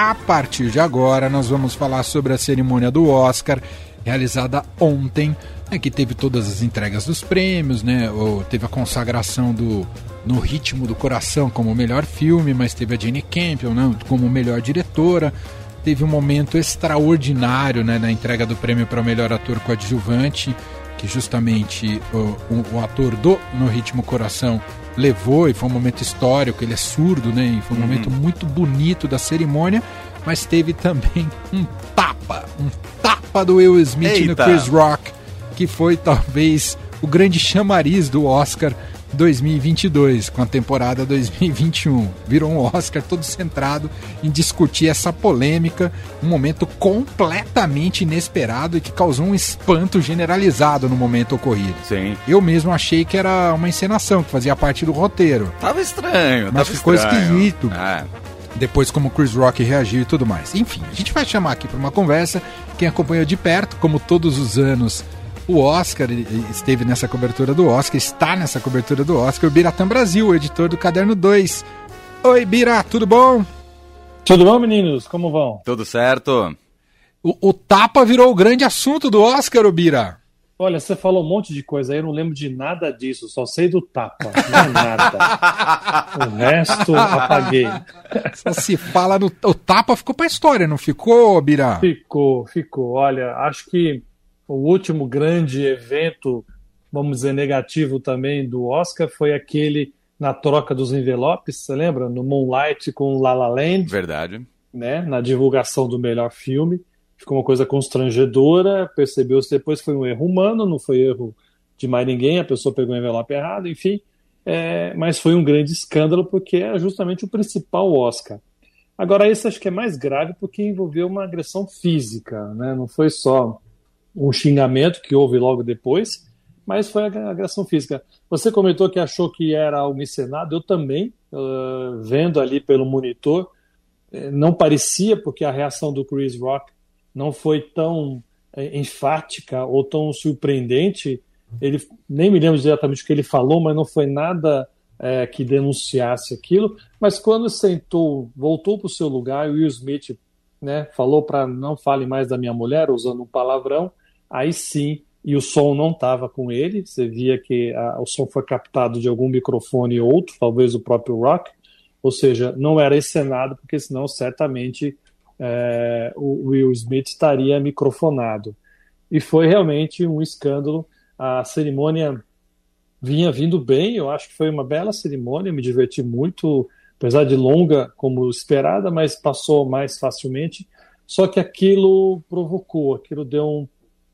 a partir de agora nós vamos falar sobre a cerimônia do Oscar realizada ontem, né, que teve todas as entregas dos prêmios, né? Ou teve a consagração do No Ritmo do Coração como melhor filme, mas teve a Jane Campion né, como melhor diretora. Teve um momento extraordinário né, na entrega do prêmio para o melhor ator coadjuvante, que justamente o, o, o, ator do No Ritmo Coração levou, e foi um momento histórico, ele é surdo, né? E foi um uhum. momento muito bonito da cerimônia, mas teve também um tapa, um tapa do Will Smith Eita. no Chris Rock, que foi talvez o grande chamariz do Oscar 2022 com a temporada 2021. Virou um Oscar todo centrado em discutir essa polêmica, um momento completamente inesperado e que causou um espanto generalizado no momento ocorrido. Sim. Eu mesmo achei que era uma encenação, que fazia parte do roteiro. Tava estranho, mas tava ficou estranho. esquisito. É. Depois, como Chris Rock reagiu e tudo mais. Enfim, a gente vai chamar aqui para uma conversa quem acompanhou de perto, como todos os anos o Oscar esteve nessa cobertura do Oscar, está nessa cobertura do Oscar, o Biratã Brasil, o editor do Caderno 2. Oi, Bira, tudo bom? Tudo bom, meninos? Como vão? Tudo certo. O, o tapa virou o grande assunto do Oscar, o Bira. Olha, você falou um monte de coisa aí, eu não lembro de nada disso, só sei do tapa, não é nada. o resto apaguei. Só se fala no. O tapa ficou pra história, não ficou, Bira? Ficou, ficou. Olha, acho que o último grande evento, vamos dizer, negativo também do Oscar foi aquele na troca dos envelopes, você lembra? No Moonlight com La La Land. Verdade. Né? Na divulgação do melhor filme. Ficou uma coisa constrangedora, percebeu-se depois que foi um erro humano, não foi erro de mais ninguém, a pessoa pegou o envelope errado, enfim. É, mas foi um grande escândalo porque é justamente o principal Oscar. Agora, esse acho que é mais grave porque envolveu uma agressão física, né? não foi só um xingamento que houve logo depois, mas foi a agressão física. Você comentou que achou que era algo encenado, eu também, uh, vendo ali pelo monitor, eh, não parecia, porque a reação do Chris Rock não foi tão é, enfática ou tão surpreendente. Ele nem me lembro exatamente o que ele falou, mas não foi nada é, que denunciasse aquilo. Mas quando sentou, voltou para o seu lugar, o Will Smith né, falou para não fale mais da minha mulher, usando um palavrão aí sim, e o som não estava com ele, você via que a, o som foi captado de algum microfone ou outro, talvez o próprio Rock, ou seja, não era encenado, porque senão certamente é, o Will Smith estaria microfonado. E foi realmente um escândalo. A cerimônia vinha vindo bem, eu acho que foi uma bela cerimônia, me diverti muito, apesar de longa como esperada, mas passou mais facilmente. Só que aquilo provocou, aquilo deu um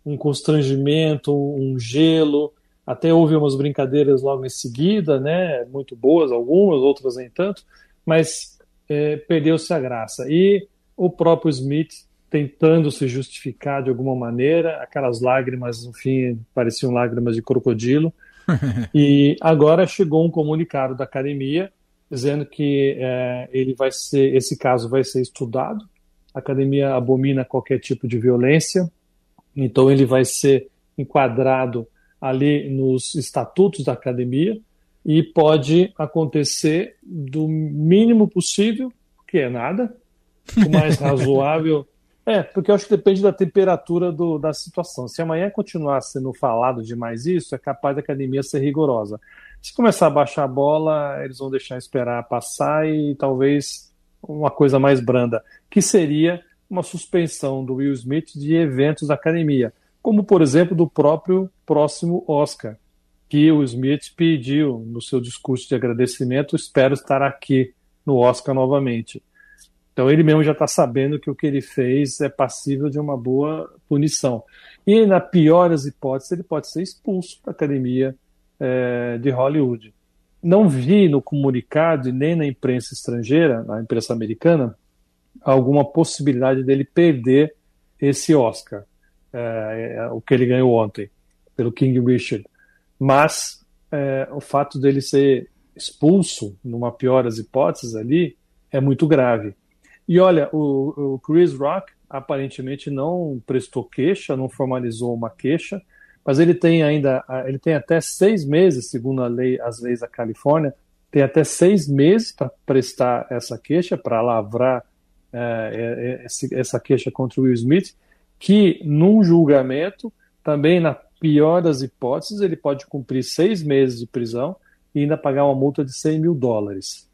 um constrangimento, um gelo. Até houve umas brincadeiras logo em seguida, né? Muito boas, algumas, outras nem tanto, mas é, perdeu-se a graça. E o próprio Smith tentando se justificar de alguma maneira, aquelas lágrimas, no fim, pareciam lágrimas de crocodilo. e agora chegou um comunicado da academia dizendo que é, ele vai ser, esse caso vai ser estudado. A academia abomina qualquer tipo de violência, então ele vai ser enquadrado ali nos estatutos da academia e pode acontecer do mínimo possível, que é nada, o mais razoável. É, porque eu acho que depende da temperatura do, da situação. Se amanhã continuar sendo falado demais isso, é capaz da academia ser rigorosa. Se começar a baixar a bola, eles vão deixar esperar passar e talvez uma coisa mais branda, que seria uma suspensão do Will Smith de eventos da academia, como por exemplo do próprio próximo Oscar, que o Smith pediu no seu discurso de agradecimento: espero estar aqui no Oscar novamente. Então ele mesmo já está sabendo que o que ele fez é passível de uma boa punição. E na pior das hipóteses, ele pode ser expulso da academia é, de Hollywood. Não vi no comunicado e nem na imprensa estrangeira, na imprensa americana, alguma possibilidade dele perder esse Oscar, é, é, o que ele ganhou ontem, pelo King Richard. Mas é, o fato dele ser expulso, numa pior das hipóteses ali, é muito grave. E olha, o, o Chris Rock aparentemente não prestou queixa, não formalizou uma queixa, mas ele tem ainda, ele tem até seis meses, segundo a lei, as leis da Califórnia, tem até seis meses para prestar essa queixa, para lavrar essa queixa contra o Will Smith, que num julgamento, também na pior das hipóteses, ele pode cumprir seis meses de prisão e ainda pagar uma multa de 100 mil dólares.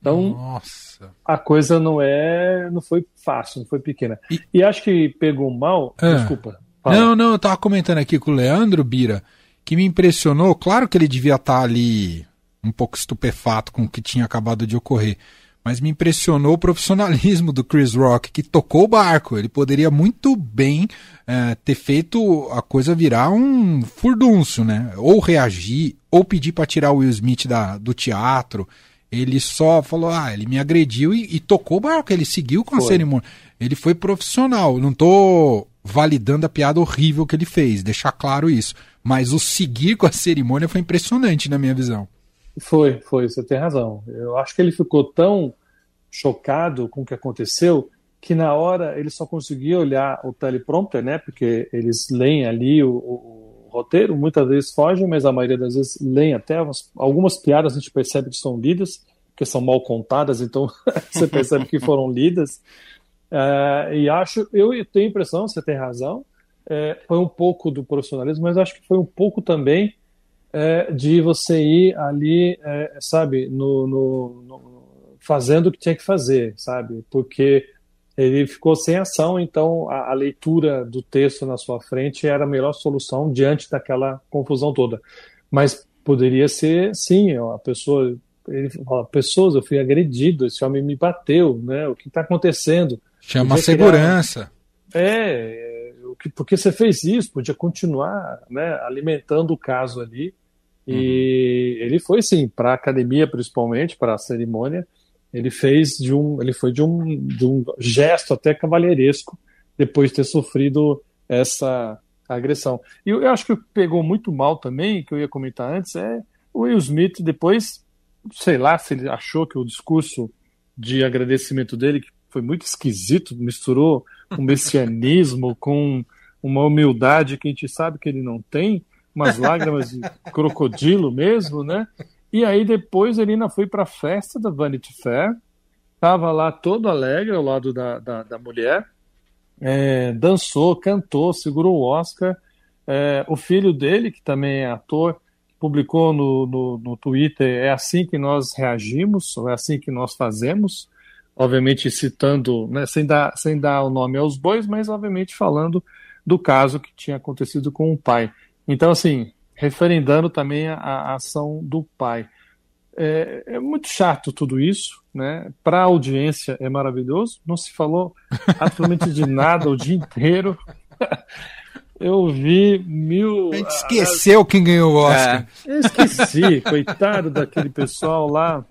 Então, Nossa. a coisa não é, não foi fácil, não foi pequena. E, e acho que pegou mal. Ah. Desculpa. Fala. Não, não, eu tava comentando aqui com o Leandro Bira, que me impressionou. Claro que ele devia estar tá ali um pouco estupefato com o que tinha acabado de ocorrer mas me impressionou o profissionalismo do Chris Rock, que tocou o barco. Ele poderia muito bem é, ter feito a coisa virar um furdúncio, né? Ou reagir, ou pedir para tirar o Will Smith da, do teatro. Ele só falou, ah, ele me agrediu e, e tocou o barco. Ele seguiu com foi. a cerimônia. Ele foi profissional. Não tô validando a piada horrível que ele fez, deixar claro isso. Mas o seguir com a cerimônia foi impressionante na minha visão. Foi, foi, você tem razão. Eu acho que ele ficou tão chocado com o que aconteceu que na hora ele só conseguia olhar o teleprompter, né? Porque eles leem ali o, o, o roteiro, muitas vezes fogem, mas a maioria das vezes leem até umas, algumas piadas a gente percebe que são lidas, que são mal contadas, então você percebe que foram lidas. Uh, e acho, eu tenho a impressão, você tem razão, é, foi um pouco do profissionalismo, mas acho que foi um pouco também é, de você ir ali, é, sabe, no, no, no, fazendo o que tinha que fazer, sabe? Porque ele ficou sem ação, então a, a, leitura do texto na sua frente era a melhor solução diante daquela confusão toda. Mas poderia ser, sim, a pessoa, ele fala, pessoas, eu fui agredido, esse homem me bateu, né? O que está acontecendo? Chama a segurança. Criar... É, porque você fez isso, podia continuar, né, alimentando o caso ali e uhum. ele foi sim para a academia, principalmente para a cerimônia. Ele fez de um, ele foi de um, de um gesto até cavalheiresco depois de ter sofrido essa agressão. E eu acho que pegou muito mal também, que eu ia comentar antes, é o Will Smith depois, sei lá se ele achou que o discurso de agradecimento dele que foi muito esquisito, misturou um messianismo com uma humildade que a gente sabe que ele não tem umas lágrimas de crocodilo mesmo, né? E aí depois ele ainda foi para a festa da Vanity Fair, estava lá todo alegre ao lado da, da, da mulher, é, dançou, cantou, segurou o Oscar. É, o filho dele, que também é ator, publicou no, no, no, Twitter: é assim que nós reagimos, ou é assim que nós fazemos. Obviamente citando, né, sem, dar, sem dar o nome aos bois, mas obviamente falando do caso que tinha acontecido com o pai. Então, assim, referendando também a, a ação do pai. É, é, muito chato tudo isso, né? Para a audiência é maravilhoso, não se falou absolutamente de nada o dia inteiro. Eu vi mil. A gente esqueceu quem ganhou o Oscar. É. Eu esqueci, coitado daquele pessoal lá.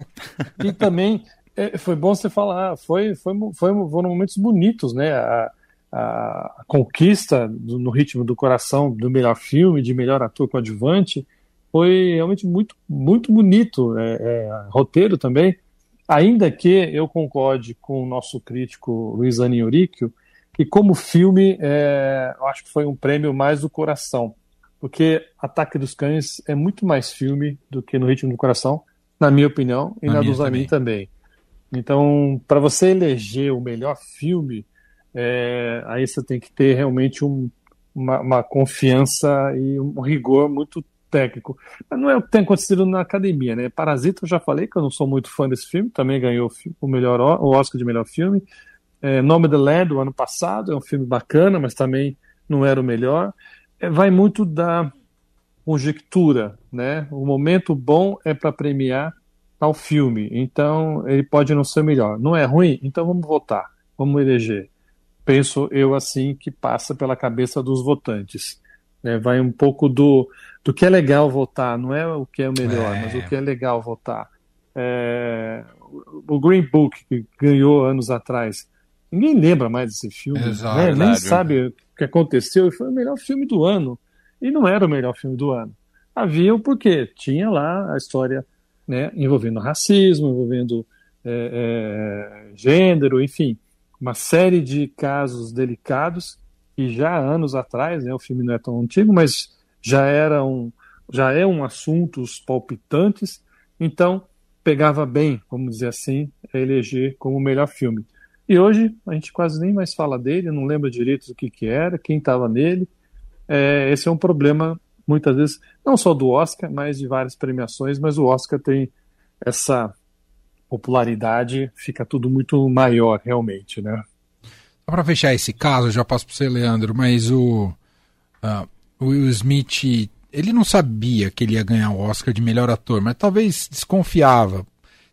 E também é, foi bom você falar, foi, foi, foi, foram momentos bonitos, né? A, a conquista do, no ritmo do coração do melhor filme, de melhor ator coadjuvante, foi realmente muito, muito bonito. É, é, roteiro também, ainda que eu concorde com o nosso crítico Luiz Aninhoríquio, que como filme, é, eu acho que foi um prêmio mais do coração, porque Ataque dos Cães é muito mais filme do que No Ritmo do Coração, na minha opinião, e na, na do Zanin também. também. Então, para você eleger o melhor filme, é, aí você tem que ter realmente um, uma, uma, confiança e um rigor muito técnico. Mas não é o que tem acontecido na academia, né? Parasita, eu já falei que eu não sou muito fã desse filme, também ganhou o, melhor, o Oscar de melhor filme. É, Nome the Land, do ano passado, é um filme bacana, mas também não era o melhor. É, vai muito da conjectura, né? O momento bom é para premiar tal filme, então ele pode não ser melhor. Não é ruim? Então vamos votar, vamos eleger penso eu assim, que passa pela cabeça dos votantes. Né? Vai um pouco do, do que é legal votar, não é o que é o melhor, é. mas o que é legal votar. É, o Green Book, que ganhou anos atrás, ninguém lembra mais desse filme, Exato, né? nem sabe o que aconteceu, e foi o melhor filme do ano. E não era o melhor filme do ano. Havia o porquê, tinha lá a história né, envolvendo racismo, envolvendo é, é, gênero, enfim uma série de casos delicados que já anos atrás, né, o filme não é tão antigo, mas já eram já é um assuntos palpitantes, então pegava bem, vamos dizer assim, eleger como o melhor filme. E hoje a gente quase nem mais fala dele, não lembra direito do que, que era, quem estava nele. É, esse é um problema, muitas vezes, não só do Oscar, mas de várias premiações, mas o Oscar tem essa popularidade, fica tudo muito maior, realmente, né? Só para fechar esse caso, já passo para você, Leandro, mas o, uh, Will Smith, ele não sabia que ele ia ganhar o Oscar de melhor ator, mas talvez desconfiava.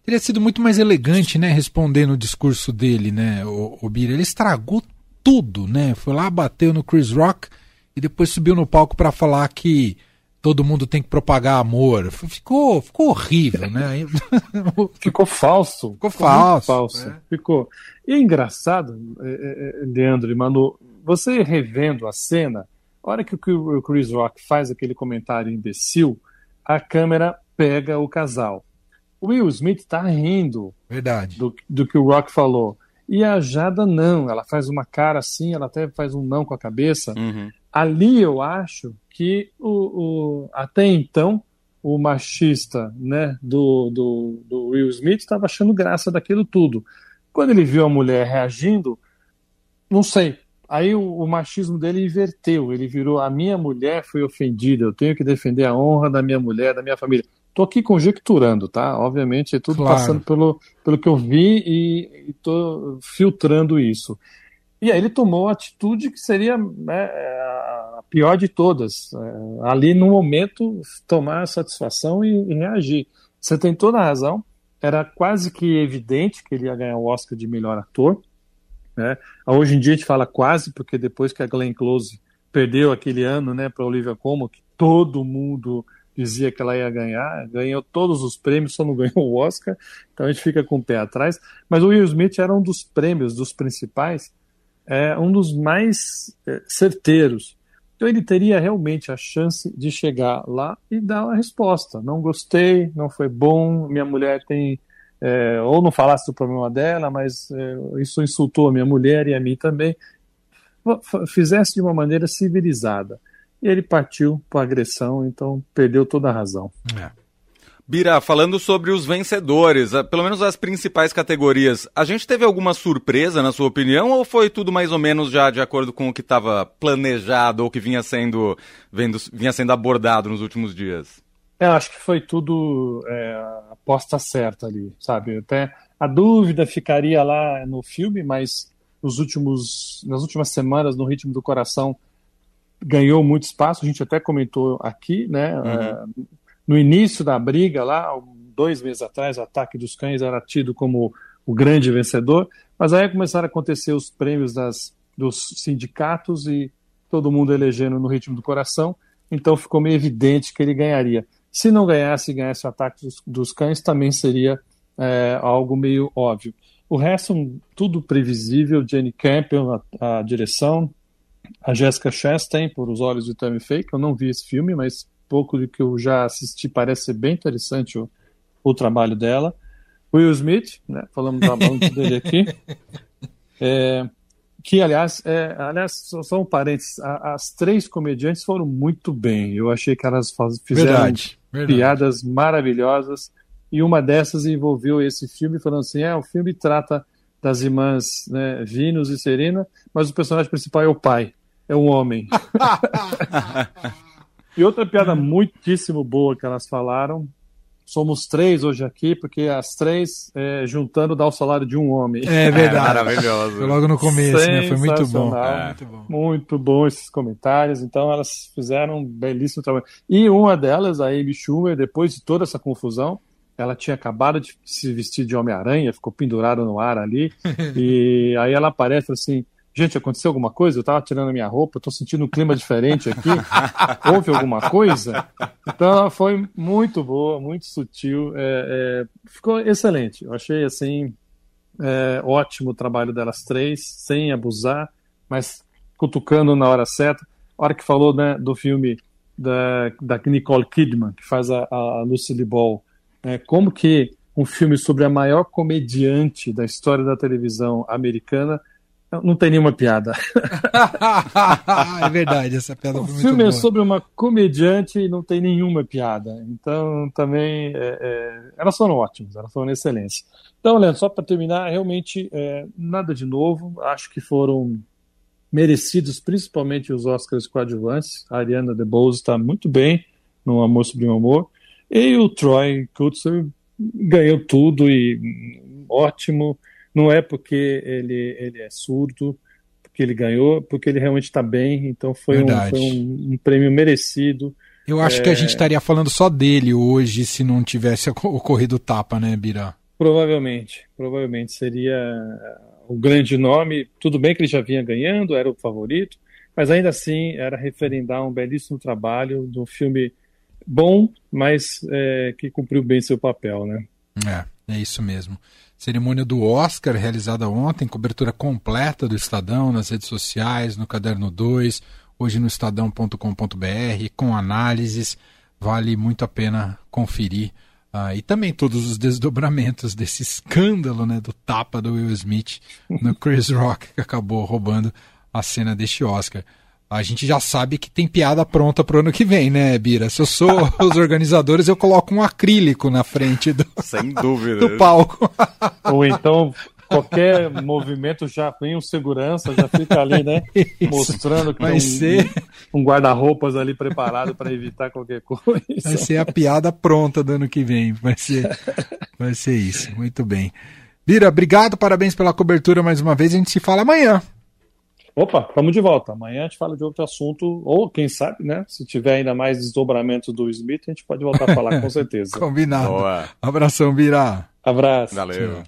Teria sido muito mais elegante, né, responder no discurso dele, né, o, o Bira. Ele estragou tudo, né? Foi lá, bateu no Chris Rock e depois subiu no palco para falar que todo mundo tem que propagar amor. Ficou, ficou horrível, né? ficou falso. Ficou, falso. falso. Né? Ficou. E é engraçado, é, é, Leandro e Manu, você revendo a cena, a hora que o Chris Rock faz aquele comentário imbecil, a câmera pega o casal. O Will Smith está rindo Verdade. Do, do que o Rock falou. E a Jada não, ela faz uma cara assim, ela até faz um não com a cabeça. Uhum. Ali eu acho que o, o, até então o machista né, do, do, do Will Smith estava achando graça daquilo tudo. Quando ele viu a mulher reagindo, não sei. Aí o, o, machismo dele inverteu. Ele virou: a minha mulher foi ofendida, eu tenho que defender a honra da minha mulher, da minha família. Estou aqui conjecturando, tá? Obviamente, é tudo claro. passando pelo, pelo que eu vi e estou filtrando isso. E aí ele tomou a atitude que seria né, a pior de todas. É, ali, no momento, tomar satisfação e, e, reagir. Você tem toda a razão. Era quase que evidente que ele ia ganhar o Oscar de melhor ator. Né? Hoje em dia a gente fala quase, porque depois que a Glenn Close perdeu aquele ano né, para Olivia Colman, que todo mundo dizia que ela ia ganhar, ganhou todos os prêmios, só não ganhou o Oscar, então a gente fica com o pé atrás. Mas o Will Smith era um dos prêmios, dos principais, é um dos mais é, certeiros. Então ele teria realmente a chance de chegar lá e dar uma resposta. Não gostei, não foi bom, minha mulher tem. É, ou não falasse do problema dela, mas é, isso insultou a minha mulher e a mim também. Fizesse de uma maneira civilizada. E ele partiu para agressão, então perdeu toda a razão. É. Bira, falando sobre os vencedores, pelo menos as principais categorias, a gente teve alguma surpresa, na sua opinião, ou foi tudo mais ou menos já de acordo com o que estava planejado ou que vinha sendo, vendo, vinha sendo abordado nos últimos dias? É, acho que foi tudo é, a aposta certa ali, sabe? Até a dúvida ficaria lá no filme, mas nos últimos, nas últimas semanas, no Ritmo do Coração, ganhou muito espaço, a gente até comentou aqui, né? Uhum. É, no início da briga, lá, dois meses atrás, o ataque dos cães era tido como o grande vencedor, mas aí começaram a acontecer os prêmios das, dos sindicatos e todo mundo elegendo no ritmo do coração, então ficou meio evidente que ele ganharia. Se não ganhasse e ganhasse o ataque dos, dos cães, também seria é, algo meio óbvio. O resto, tudo previsível, Jenny Campbell, a, a direção, a Jessica Chastain, por Os Olhos de Tammy Faye, que eu não vi esse filme, mas pouco do que eu já assisti, parece ser bem interessante o, o trabalho dela. Will Smith, né, falamos da banda dele aqui, é, que aliás, é, aliás só, só um parênteses, a, as três comediantes foram muito bem. Eu achei que elas faz, fizeram verdade, verdade. piadas maravilhosas e uma dessas envolveu esse filme falando assim, é, o filme trata das irmãs né, Vinus e Serena, mas o personagem principal é o pai, é um homem. E outra piada muitíssimo boa que elas falaram. Somos três hoje aqui, porque as três é, juntando dá o salário de um homem. É verdade. É, maravilhoso. Foi logo no começo, né? Foi muito bom. É. Muito bom. Muito bom esses comentários. Então elas fizeram um belíssimo trabalho. E uma delas, a Amy Schumer, depois de toda essa confusão, ela tinha acabado de se vestir de Homem-Aranha, ficou pendurada no ar ali. e aí ela aparece assim: gente, aconteceu alguma coisa? Eu tava tirando a minha roupa, tô sentindo um clima diferente aqui. Houve alguma coisa? Então ela foi muito boa, muito sutil, é, é, ficou excelente. Eu achei assim é, ótimo o trabalho delas três, sem abusar, mas cutucando na hora certa. A hora que falou né, do filme da, da Nicole Kidman, que faz a, a Lucille Ball, é, como que um filme sobre a maior comediante da história da televisão americana Não tem nenhuma piada. é verdade, essa piada o foi filme muito é boa. sobre uma comediante e não tem nenhuma piada. Então, também, é, é, elas foram ótimas, elas foram excelentes. Então, Leandro, só para terminar, realmente é, nada de novo. Acho que foram merecidos, principalmente os Oscars coadjuvantes. A Ariana DeBose está muito bem no Amor Sublime Amor. E o Troy Kutzer ganhou tudo e ótimo. Não é porque ele, ele é surdo que ele ganhou, porque ele realmente está bem. Então foi, um, foi um, um, prêmio merecido. Eu acho é... que a gente estaria falando só dele hoje se não tivesse ocorrido o tapa, né, Bira? Provavelmente, provavelmente seria o grande nome. Tudo bem que ele já vinha ganhando, era o favorito, mas ainda assim era referendar um belíssimo trabalho de um filme bom, mas é, que cumpriu bem seu papel, né? É, é isso mesmo. Cerimônia do Oscar, realizada ontem, cobertura completa do Estadão nas redes sociais, no Caderno 2, hoje no estadão.com.br, com análises. Vale muito a pena conferir. Uh, e também todos os desdobramentos desse escândalo né, do tapa do Will Smith no Chris Rock, que acabou roubando a cena deste Oscar. A gente já sabe que tem piada pronta pro ano que vem, né, Bira? Se eu sou os organizadores, eu coloco um acrílico na frente do, Sem dúvida. do palco. Ou então qualquer movimento já vem um segurança, já fica ali, né? Isso. Mostrando que Vai tem um, ser... um guarda-roupas ali preparado para evitar qualquer coisa. Vai ser a piada pronta do ano que vem. Vai ser, vai ser isso. Muito bem. Bira, obrigado, parabéns pela cobertura mais uma vez. A gente se fala amanhã. Opa, vamos de volta. Amanhã a gente fala de outro assunto, ou quem sabe, né? Se tiver ainda mais desdobramentos do Smith, a gente pode voltar a falar com certeza. Combinado. Boa. Abração, Bira. Abraço. Valeu. Tchau.